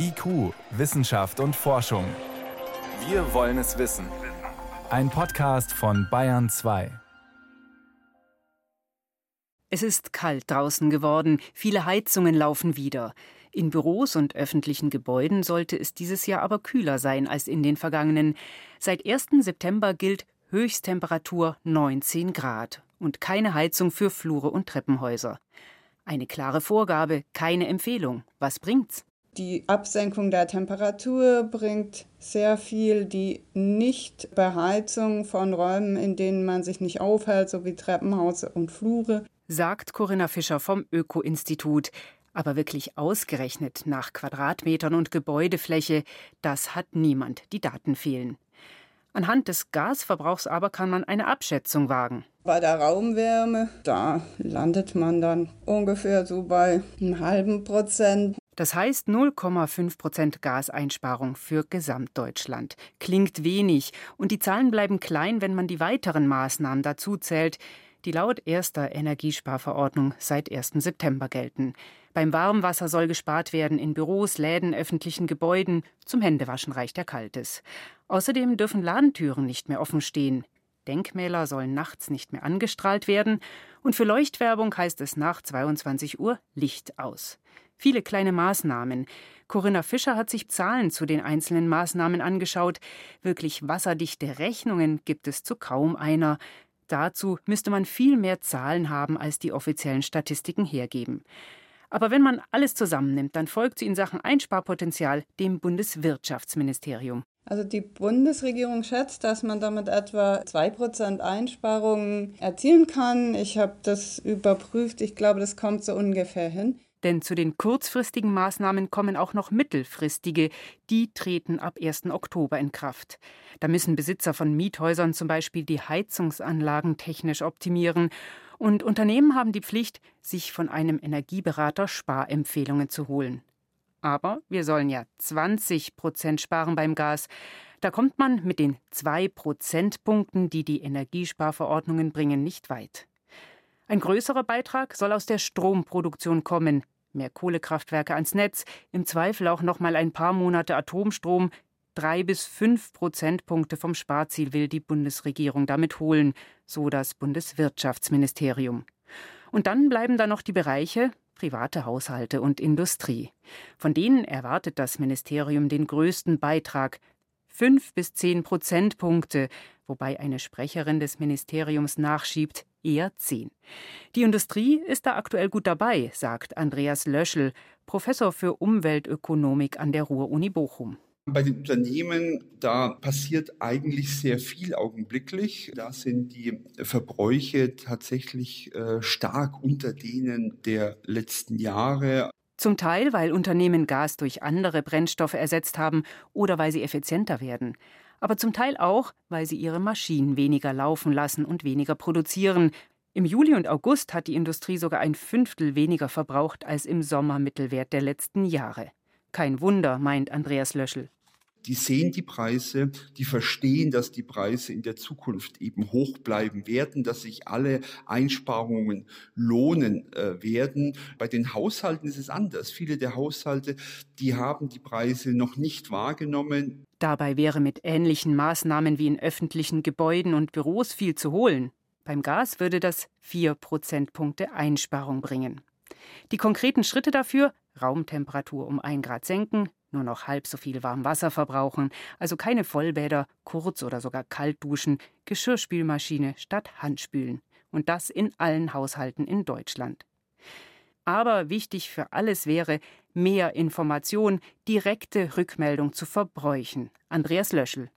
IQ, Wissenschaft und Forschung. Wir wollen es wissen. Ein Podcast von Bayern 2. Es ist kalt draußen geworden, viele Heizungen laufen wieder. In Büros und öffentlichen Gebäuden sollte es dieses Jahr aber kühler sein als in den vergangenen. Seit 1. September gilt Höchsttemperatur 19 Grad und keine Heizung für Flure und Treppenhäuser. Eine klare Vorgabe, keine Empfehlung. Was bringt's? Die Absenkung der Temperatur bringt sehr viel. Die Nichtbeheizung von Räumen, in denen man sich nicht aufhält, so wie Treppenhaus und Flure. Sagt Corinna Fischer vom Öko-Institut. Aber wirklich ausgerechnet nach Quadratmetern und Gebäudefläche, das hat niemand. Die Daten fehlen. Anhand des Gasverbrauchs aber kann man eine Abschätzung wagen. Bei der Raumwärme, da landet man dann ungefähr so bei einem halben Prozent. Das heißt 0,5 Prozent Gaseinsparung für Gesamtdeutschland. Klingt wenig und die Zahlen bleiben klein, wenn man die weiteren Maßnahmen dazu zählt, die laut erster Energiesparverordnung seit 1. September gelten. Beim Warmwasser soll gespart werden in Büros, Läden, öffentlichen Gebäuden. Zum Händewaschen reicht der Kaltes. Außerdem dürfen Ladentüren nicht mehr offen stehen. Denkmäler sollen nachts nicht mehr angestrahlt werden. Und für Leuchtwerbung heißt es nach 22 Uhr Licht aus viele kleine Maßnahmen. Corinna Fischer hat sich Zahlen zu den einzelnen Maßnahmen angeschaut. Wirklich wasserdichte Rechnungen gibt es zu kaum einer. Dazu müsste man viel mehr Zahlen haben, als die offiziellen Statistiken hergeben. Aber wenn man alles zusammennimmt, dann folgt sie in Sachen Einsparpotenzial dem Bundeswirtschaftsministerium. Also die Bundesregierung schätzt, dass man damit etwa 2% Einsparungen erzielen kann. Ich habe das überprüft. Ich glaube, das kommt so ungefähr hin. Denn zu den kurzfristigen Maßnahmen kommen auch noch mittelfristige. Die treten ab 1. Oktober in Kraft. Da müssen Besitzer von Miethäusern zum Beispiel die Heizungsanlagen technisch optimieren. Und Unternehmen haben die Pflicht, sich von einem Energieberater Sparempfehlungen zu holen. Aber wir sollen ja 20 Prozent sparen beim Gas. Da kommt man mit den zwei Prozentpunkten, die die Energiesparverordnungen bringen, nicht weit. Ein größerer Beitrag soll aus der Stromproduktion kommen. Mehr Kohlekraftwerke ans Netz, im Zweifel auch noch mal ein paar Monate Atomstrom. Drei bis fünf Prozentpunkte vom Sparziel will die Bundesregierung damit holen, so das Bundeswirtschaftsministerium. Und dann bleiben da noch die Bereiche private Haushalte und Industrie. Von denen erwartet das Ministerium den größten Beitrag, fünf bis zehn Prozentpunkte, wobei eine Sprecherin des Ministeriums nachschiebt, eher 10. Die Industrie ist da aktuell gut dabei, sagt Andreas Löschel, Professor für Umweltökonomik an der Ruhr-Uni Bochum. Bei den Unternehmen, da passiert eigentlich sehr viel augenblicklich. Da sind die Verbräuche tatsächlich äh, stark unter denen der letzten Jahre. Zum Teil, weil Unternehmen Gas durch andere Brennstoffe ersetzt haben oder weil sie effizienter werden aber zum Teil auch, weil sie ihre Maschinen weniger laufen lassen und weniger produzieren. Im Juli und August hat die Industrie sogar ein Fünftel weniger verbraucht als im Sommermittelwert der letzten Jahre. Kein Wunder, meint Andreas Löschel die sehen die Preise, die verstehen, dass die Preise in der Zukunft eben hoch bleiben werden, dass sich alle Einsparungen lohnen äh, werden. Bei den Haushalten ist es anders. Viele der Haushalte, die haben die Preise noch nicht wahrgenommen. Dabei wäre mit ähnlichen Maßnahmen wie in öffentlichen Gebäuden und Büros viel zu holen. Beim Gas würde das vier Prozentpunkte Einsparung bringen. Die konkreten Schritte dafür Raumtemperatur um ein Grad senken, nur noch halb so viel Warmwasser verbrauchen, also keine Vollbäder, kurz oder sogar kalt duschen, Geschirrspülmaschine statt Handspülen. Und das in allen Haushalten in Deutschland. Aber wichtig für alles wäre mehr Information, direkte Rückmeldung zu Verbräuchen. Andreas Löschel.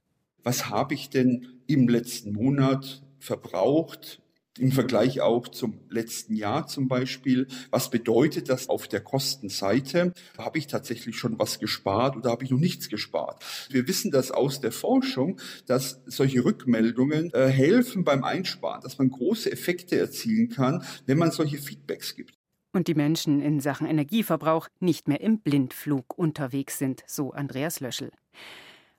Was habe ich denn im letzten Monat verbraucht? Im Vergleich auch zum letzten Jahr zum Beispiel. Was bedeutet das auf der Kostenseite? Habe ich tatsächlich schon was gespart oder habe ich noch nichts gespart? Wir wissen das aus der Forschung, dass solche Rückmeldungen äh, helfen beim Einsparen, dass man große Effekte erzielen kann, wenn man solche Feedbacks gibt. Und die Menschen in Sachen Energieverbrauch nicht mehr im Blindflug unterwegs sind, so Andreas Löschel.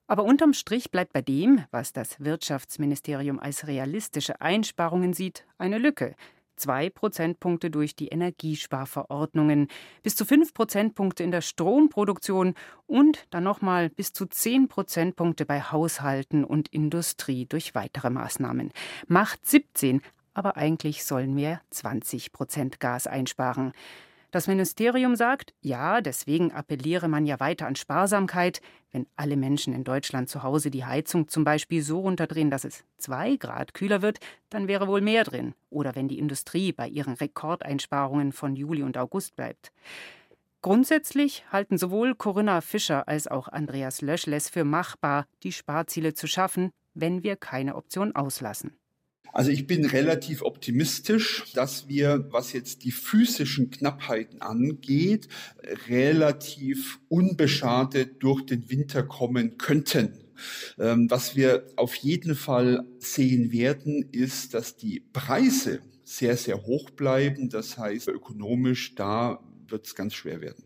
Aber unterm Strich bleibt bei dem, was das Wirtschaftsministerium als realistische Einsparungen sieht, eine Lücke. zwei Prozentpunkte durch die Energiesparverordnungen, bis zu fünf Prozentpunkte in der Stromproduktion und dann nochmal bis zu zehn Prozentpunkte bei Haushalten und Industrie durch weitere Maßnahmen. Macht 17, aber eigentlich sollen wir 20 Prozent Gas einsparen. Das Ministerium sagt, ja, deswegen appelliere man ja weiter an Sparsamkeit. Wenn alle Menschen in Deutschland zu Hause die Heizung zum Beispiel so runterdrehen, dass es zwei Grad kühler wird, dann wäre wohl mehr drin. Oder wenn die Industrie bei ihren Rekordeinsparungen von Juli und August bleibt. Grundsätzlich halten sowohl Corinna Fischer als auch Andreas Löschles für machbar, die Sparziele zu schaffen, wenn wir keine Option auslassen. Also ich bin relativ optimistisch, dass wir, was jetzt die physischen Knappheiten angeht, relativ unbeschadet durch den Winter kommen könnten. Ähm, was wir auf jeden Fall sehen werden, ist, dass die Preise sehr, sehr hoch bleiben. Das heißt, ökonomisch, da wird es ganz schwer werden.